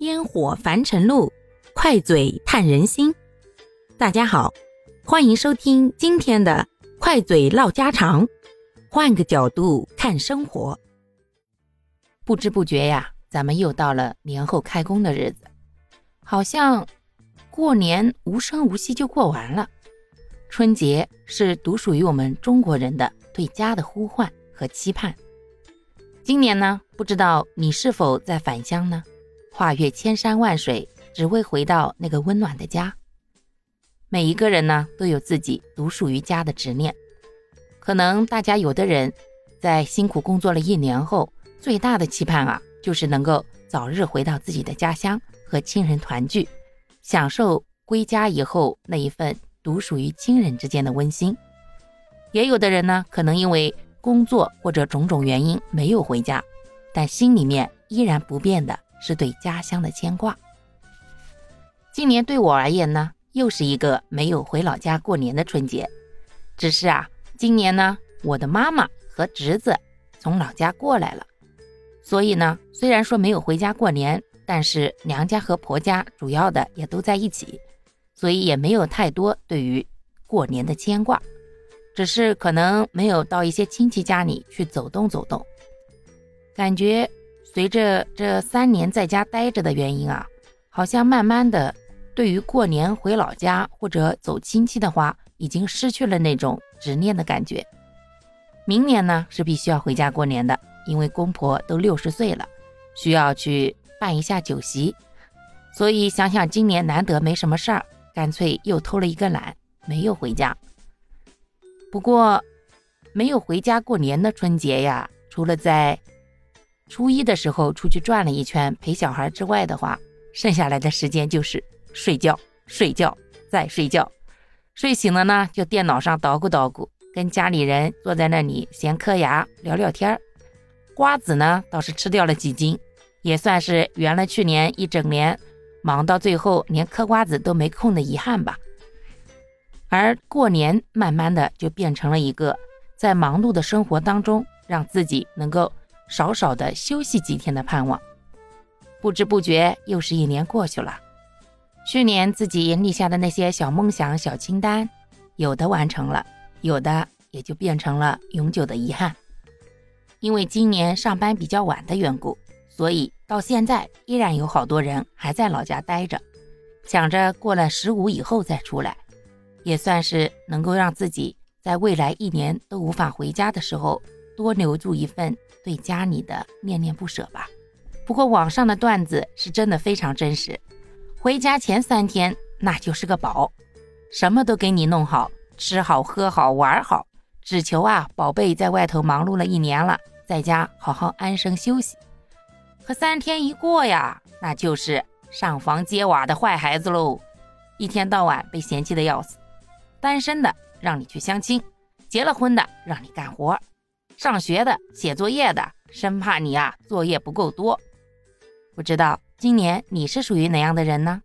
烟火凡尘路，快嘴探人心。大家好，欢迎收听今天的快嘴唠家常，换个角度看生活。不知不觉呀，咱们又到了年后开工的日子，好像过年无声无息就过完了。春节是独属于我们中国人的对家的呼唤和期盼。今年呢，不知道你是否在返乡呢？跨越千山万水，只为回到那个温暖的家。每一个人呢，都有自己独属于家的执念。可能大家有的人，在辛苦工作了一年后，最大的期盼啊，就是能够早日回到自己的家乡，和亲人团聚，享受归家以后那一份独属于亲人之间的温馨。也有的人呢，可能因为工作或者种种原因没有回家，但心里面依然不变的。是对家乡的牵挂。今年对我而言呢，又是一个没有回老家过年的春节。只是啊，今年呢，我的妈妈和侄子从老家过来了，所以呢，虽然说没有回家过年，但是娘家和婆家主要的也都在一起，所以也没有太多对于过年的牵挂。只是可能没有到一些亲戚家里去走动走动，感觉。随着这三年在家待着的原因啊，好像慢慢的，对于过年回老家或者走亲戚的话，已经失去了那种执念的感觉。明年呢是必须要回家过年的，因为公婆都六十岁了，需要去办一下酒席。所以想想今年难得没什么事儿，干脆又偷了一个懒，没有回家。不过，没有回家过年的春节呀，除了在。初一的时候出去转了一圈陪小孩之外的话，剩下来的时间就是睡觉、睡觉再睡觉。睡醒了呢，就电脑上捣鼓捣鼓，跟家里人坐在那里闲嗑牙聊聊天儿。瓜子呢倒是吃掉了几斤，也算是圆了去年一整年忙到最后连嗑瓜子都没空的遗憾吧。而过年慢慢的就变成了一个在忙碌的生活当中，让自己能够。少少的休息几天的盼望，不知不觉又是一年过去了。去年自己立下的那些小梦想、小清单，有的完成了，有的也就变成了永久的遗憾。因为今年上班比较晚的缘故，所以到现在依然有好多人还在老家待着，想着过了十五以后再出来，也算是能够让自己在未来一年都无法回家的时候。多留住一份对家里的念念不舍吧。不过网上的段子是真的非常真实。回家前三天那就是个宝，什么都给你弄好，吃好喝好玩好，只求啊宝贝在外头忙碌了一年了，在家好好安生休息。可三天一过呀，那就是上房揭瓦的坏孩子喽，一天到晚被嫌弃的要死。单身的让你去相亲，结了婚的让你干活。上学的、写作业的，生怕你啊作业不够多。不知道今年你是属于哪样的人呢？